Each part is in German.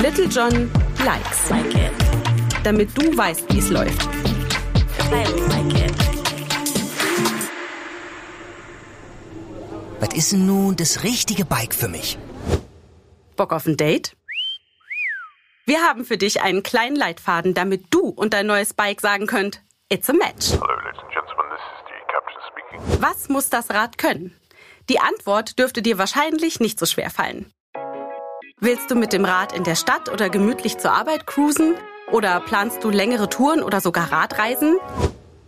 Little John likes. Like it. Damit du weißt, wie es läuft. Like. Was ist denn nun das richtige Bike für mich? Bock auf ein Date? Wir haben für dich einen kleinen Leitfaden, damit du und dein neues Bike sagen könnt, it's a match. Hello, ladies and gentlemen, this is the captain speaking. Was muss das Rad können? Die Antwort dürfte dir wahrscheinlich nicht so schwer fallen. Willst du mit dem Rad in der Stadt oder gemütlich zur Arbeit cruisen? Oder planst du längere Touren oder sogar Radreisen?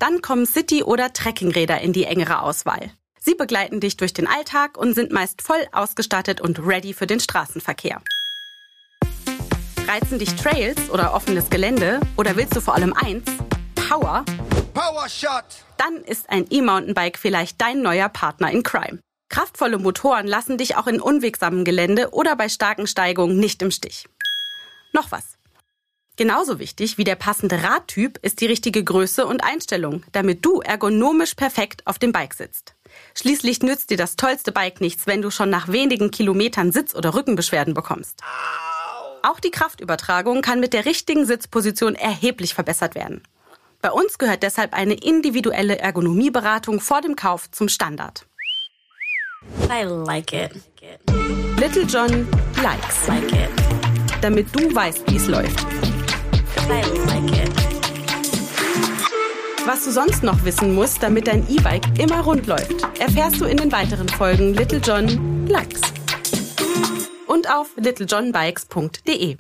Dann kommen City- oder Trekkingräder in die engere Auswahl. Sie begleiten dich durch den Alltag und sind meist voll ausgestattet und ready für den Straßenverkehr. Reizen dich Trails oder offenes Gelände? Oder willst du vor allem eins? Power? Power Shot! Dann ist ein E-Mountainbike vielleicht dein neuer Partner in Crime. Kraftvolle Motoren lassen dich auch in unwegsamem Gelände oder bei starken Steigungen nicht im Stich. Noch was. Genauso wichtig wie der passende Radtyp ist die richtige Größe und Einstellung, damit du ergonomisch perfekt auf dem Bike sitzt. Schließlich nützt dir das tollste Bike nichts, wenn du schon nach wenigen Kilometern Sitz- oder Rückenbeschwerden bekommst. Auch die Kraftübertragung kann mit der richtigen Sitzposition erheblich verbessert werden. Bei uns gehört deshalb eine individuelle Ergonomieberatung vor dem Kauf zum Standard. I like it. Little John likes, Like it. damit du weißt, wie es läuft. I like it. Was du sonst noch wissen musst, damit dein E-Bike immer rund läuft, erfährst du in den weiteren Folgen Little John Likes. Und auf littlejohnbikes.de.